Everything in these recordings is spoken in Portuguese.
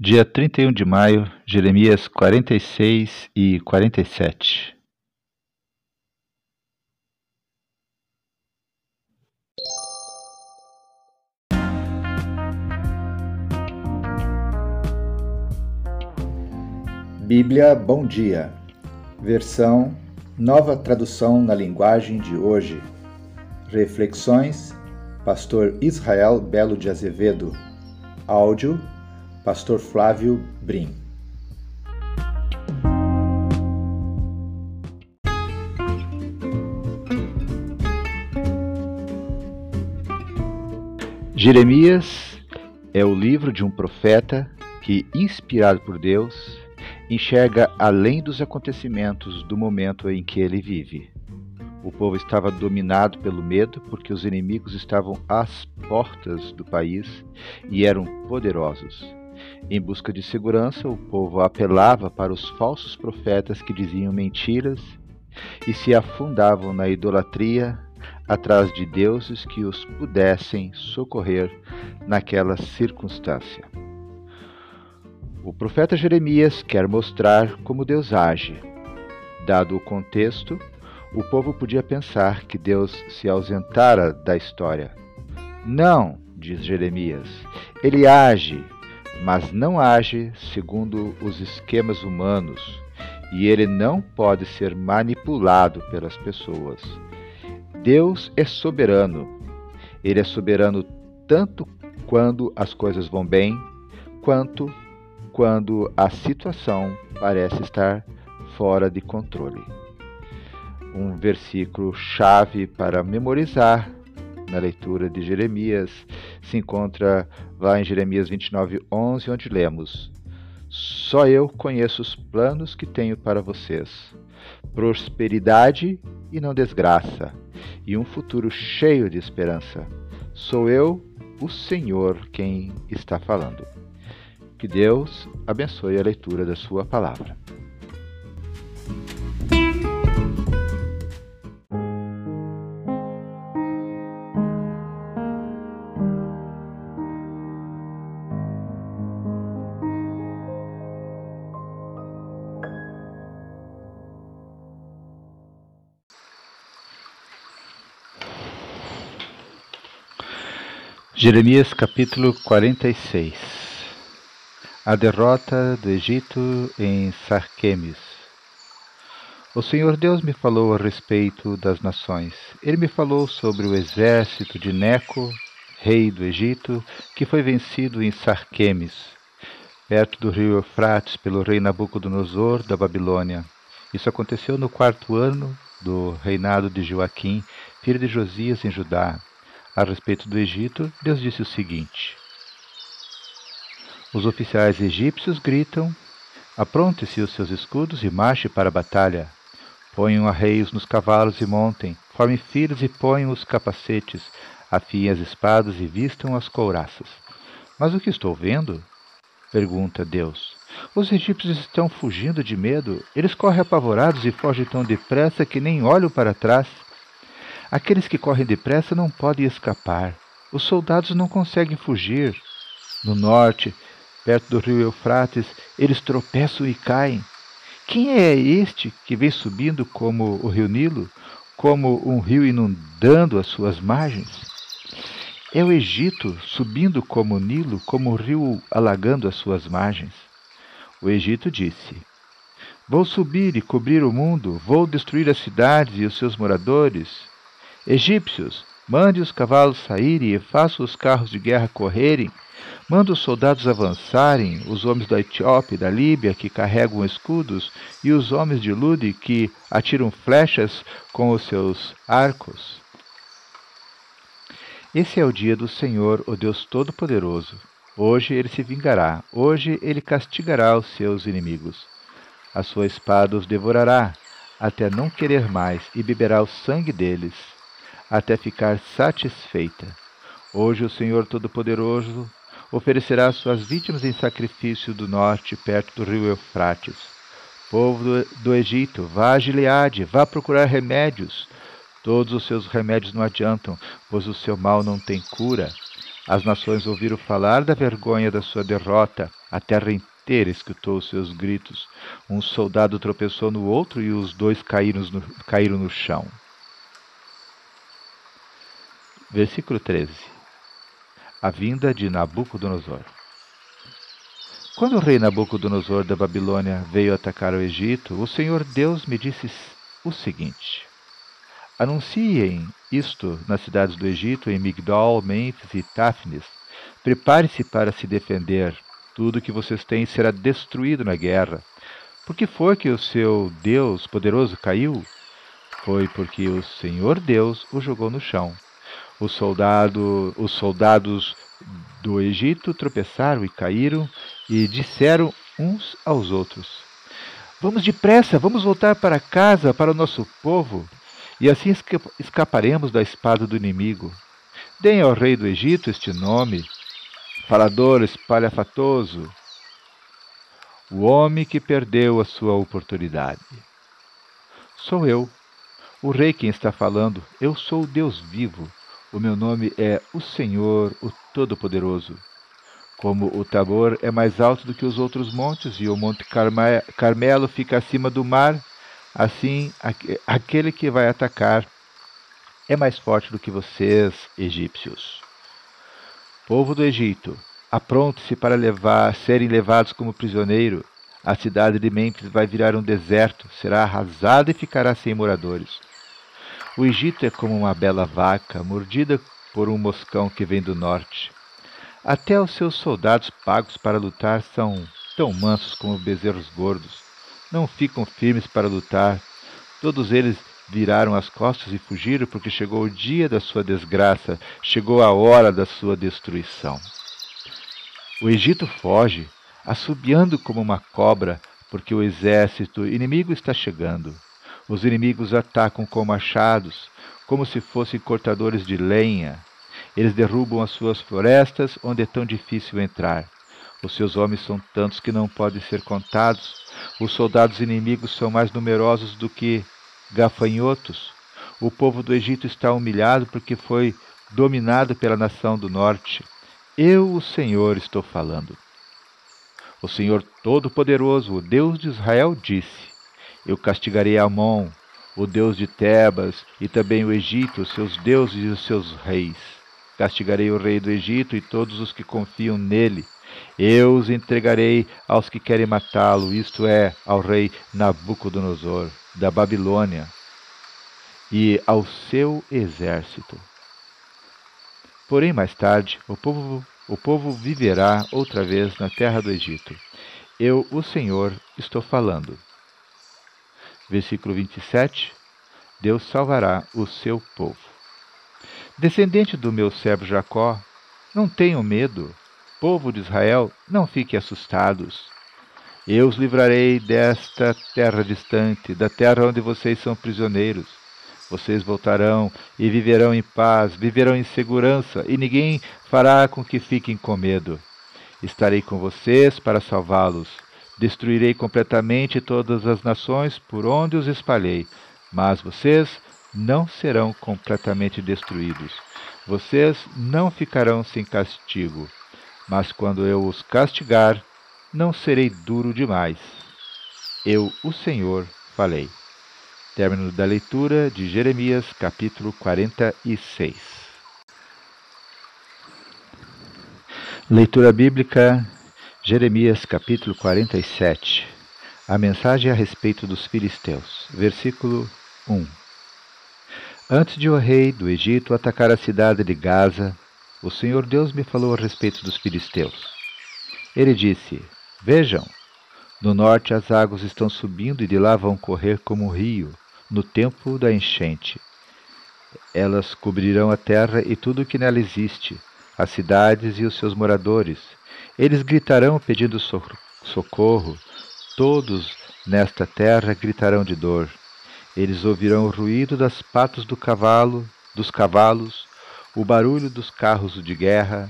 Dia 31 de maio, Jeremias 46 e 47. Bíblia Bom Dia, versão Nova Tradução na Linguagem de Hoje. Reflexões, Pastor Israel Belo de Azevedo. Áudio, Pastor Flávio Brim. Jeremias é o livro de um profeta que, inspirado por Deus, enxerga além dos acontecimentos do momento em que ele vive. O povo estava dominado pelo medo porque os inimigos estavam às portas do país e eram poderosos. Em busca de segurança, o povo apelava para os falsos profetas que diziam mentiras e se afundavam na idolatria atrás de deuses que os pudessem socorrer naquela circunstância. O profeta Jeremias quer mostrar como Deus age. Dado o contexto, o povo podia pensar que Deus se ausentara da história. Não, diz Jeremias, ele age, mas não age segundo os esquemas humanos, e ele não pode ser manipulado pelas pessoas. Deus é soberano. Ele é soberano tanto quando as coisas vão bem, quanto quando a situação parece estar fora de controle. Um versículo chave para memorizar na leitura de Jeremias se encontra lá em Jeremias 29, 11, onde lemos: Só eu conheço os planos que tenho para vocês, prosperidade e não desgraça, e um futuro cheio de esperança. Sou eu, o Senhor, quem está falando. Que Deus abençoe a leitura da Sua palavra. Jeremias capítulo 46 A derrota do Egito em Sarquemes O Senhor Deus me falou a respeito das nações. Ele me falou sobre o exército de Neco, rei do Egito, que foi vencido em Sarquemes, perto do rio Eufrates, pelo rei Nabucodonosor da Babilônia. Isso aconteceu no quarto ano do reinado de Joaquim, filho de Josias em Judá a respeito do Egito, Deus disse o seguinte: Os oficiais egípcios gritam: Apronte-se os seus escudos e marche para a batalha. Ponham arreios nos cavalos e montem, formem filas e ponham os capacetes, afiem as espadas e vistam as couraças. Mas o que estou vendo? Pergunta Deus. Os egípcios estão fugindo de medo, eles correm apavorados e fogem tão depressa que nem olham para trás. Aqueles que correm depressa não podem escapar. Os soldados não conseguem fugir. No norte, perto do rio Eufrates, eles tropeçam e caem. Quem é este que vem subindo como o rio Nilo, como um rio inundando as suas margens? É o Egito subindo como o Nilo, como o rio alagando as suas margens. O Egito disse: Vou subir e cobrir o mundo, vou destruir as cidades e os seus moradores. Egípcios, mande os cavalos saírem e faça os carros de guerra correrem. Manda os soldados avançarem, os homens da Etiópia e da Líbia que carregam escudos, e os homens de Lude que atiram flechas com os seus arcos. Esse é o dia do Senhor, o Deus Todo-Poderoso. Hoje ele se vingará, hoje ele castigará os seus inimigos. A sua espada os devorará, até não querer mais, e beberá o sangue deles até ficar satisfeita. Hoje o Senhor Todo-Poderoso oferecerá suas vítimas em sacrifício do norte, perto do rio Eufrates. Povo do, do Egito, vá a Gileade, vá procurar remédios. Todos os seus remédios não adiantam, pois o seu mal não tem cura. As nações ouviram falar da vergonha da sua derrota. A terra inteira escutou seus gritos. Um soldado tropeçou no outro e os dois caíram no, caíram no chão. Versículo 13. A vinda de Nabucodonosor. Quando o rei Nabucodonosor da Babilônia veio atacar o Egito, o Senhor Deus me disse o seguinte: Anunciem isto nas cidades do Egito, em Migdol, Mênfis e Táfnis. Prepare-se para se defender. Tudo que vocês têm será destruído na guerra. Por que foi que o seu Deus poderoso caiu? Foi porque o Senhor Deus o jogou no chão. Os, soldado, os soldados do Egito tropeçaram e caíram e disseram uns aos outros: Vamos depressa, vamos voltar para casa, para o nosso povo e assim escaparemos da espada do inimigo. Deem ao rei do Egito este nome, falador espalhafatoso, o homem que perdeu a sua oportunidade. Sou eu, o rei quem está falando, eu sou o Deus vivo, o meu nome é o Senhor, o Todo-Poderoso. Como o Tabor é mais alto do que os outros montes e o Monte Carmelo fica acima do mar, Assim, aquele que vai atacar é mais forte do que vocês, egípcios. Povo do Egito, apronte-se para levar, serem levados como prisioneiro. A cidade de Mênfis vai virar um deserto, será arrasada e ficará sem moradores. O Egito é como uma bela vaca, mordida por um moscão que vem do norte. Até os seus soldados pagos para lutar são tão mansos como bezerros gordos não ficam firmes para lutar. Todos eles viraram as costas e fugiram, porque chegou o dia da sua desgraça, chegou a hora da sua destruição. O Egito foge, assobiando como uma cobra, porque o exército inimigo está chegando. Os inimigos atacam com machados, como se fossem cortadores de lenha. Eles derrubam as suas florestas, onde é tão difícil entrar. Os seus homens são tantos que não podem ser contados. Os soldados inimigos são mais numerosos do que gafanhotos. O povo do Egito está humilhado porque foi dominado pela nação do norte. Eu, o Senhor, estou falando. O Senhor Todo-Poderoso, o Deus de Israel, disse: Eu castigarei Amon, o Deus de Tebas, e também o Egito, seus deuses e os seus reis. Castigarei o rei do Egito e todos os que confiam nele eu os entregarei aos que querem matá-lo, isto é, ao rei Nabucodonosor, da Babilônia, e ao seu exército. Porém, mais tarde, o povo, o povo viverá outra vez na terra do Egito. Eu, o Senhor, estou falando. Versículo 27. Deus salvará o seu povo. Descendente do meu servo Jacó, não tenham medo, Povo de Israel, não fiquem assustados. Eu os livrarei desta terra distante, da terra onde vocês são prisioneiros. Vocês voltarão e viverão em paz, viverão em segurança, e ninguém fará com que fiquem com medo. Estarei com vocês para salvá-los. Destruirei completamente todas as nações por onde os espalhei, mas vocês não serão completamente destruídos. Vocês não ficarão sem castigo mas quando eu os castigar, não serei duro demais. Eu, o Senhor, falei. Término da leitura de Jeremias, capítulo 46. Leitura bíblica, Jeremias, capítulo 47. A mensagem a respeito dos filisteus. Versículo 1. Antes de o rei do Egito atacar a cidade de Gaza, o Senhor Deus me falou a respeito dos filisteus. Ele disse: Vejam, no norte as águas estão subindo e de lá vão correr como um rio, no tempo da enchente. Elas cobrirão a terra e tudo o que nela existe, as cidades e os seus moradores. Eles gritarão pedindo socorro. Todos nesta terra gritarão de dor. Eles ouvirão o ruído das patas do cavalo, dos cavalos, o barulho dos carros de guerra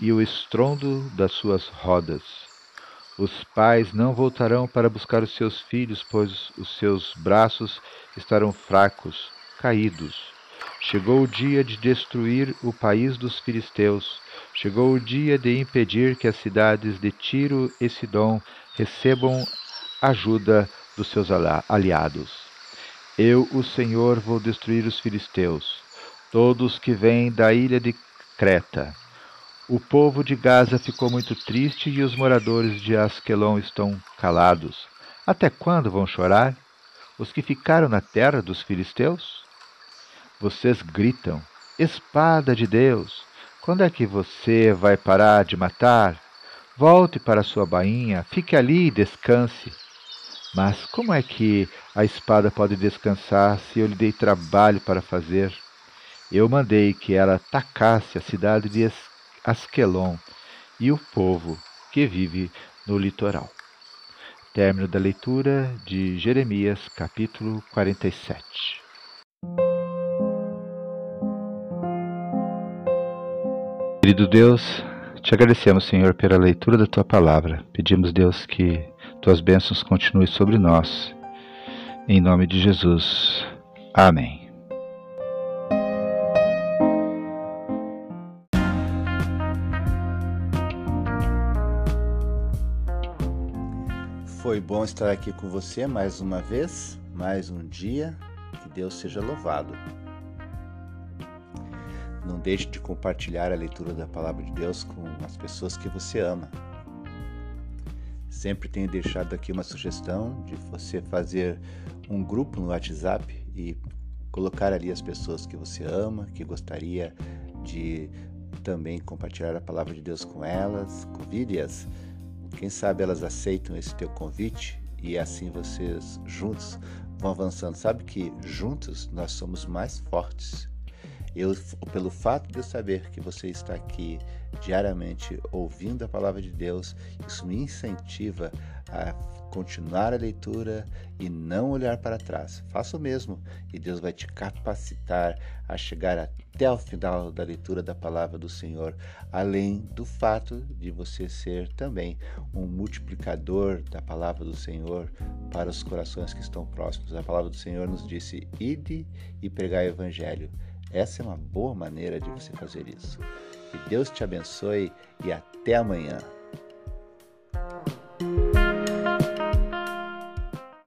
e o estrondo das suas rodas. Os pais não voltarão para buscar os seus filhos, pois os seus braços estarão fracos, caídos. Chegou o dia de destruir o país dos filisteus. Chegou o dia de impedir que as cidades de Tiro e Sidom recebam ajuda dos seus aliados. Eu, o Senhor, vou destruir os filisteus, todos que vêm da ilha de Creta. O povo de Gaza ficou muito triste e os moradores de Asquelon estão calados. Até quando vão chorar? Os que ficaram na terra dos filisteus? Vocês gritam: Espada de Deus! Quando é que você vai parar de matar? Volte para sua bainha, fique ali e descanse. Mas como é que a espada pode descansar se eu lhe dei trabalho para fazer? Eu mandei que ela atacasse a cidade de Asquelon e o povo que vive no litoral. Término da leitura de Jeremias, capítulo 47. Querido Deus, te agradecemos, Senhor, pela leitura da tua palavra. Pedimos, Deus, que tuas bênçãos continuem sobre nós. Em nome de Jesus. Amém. Foi bom estar aqui com você mais uma vez, mais um dia. Que Deus seja louvado. Não deixe de compartilhar a leitura da palavra de Deus com as pessoas que você ama. Sempre tenho deixado aqui uma sugestão de você fazer um grupo no WhatsApp e colocar ali as pessoas que você ama, que gostaria de também compartilhar a palavra de Deus com elas, convide-as. Quem sabe elas aceitam esse teu convite e assim vocês juntos vão avançando. Sabe que juntos nós somos mais fortes. Eu, pelo fato de eu saber que você está aqui diariamente ouvindo a palavra de Deus, isso me incentiva a continuar a leitura e não olhar para trás. Faça o mesmo e Deus vai te capacitar a chegar até o final da leitura da palavra do Senhor, além do fato de você ser também um multiplicador da palavra do Senhor para os corações que estão próximos. A palavra do Senhor nos disse: "Ide e pregai o evangelho". Essa é uma boa maneira de você fazer isso. Que Deus te abençoe e até amanhã.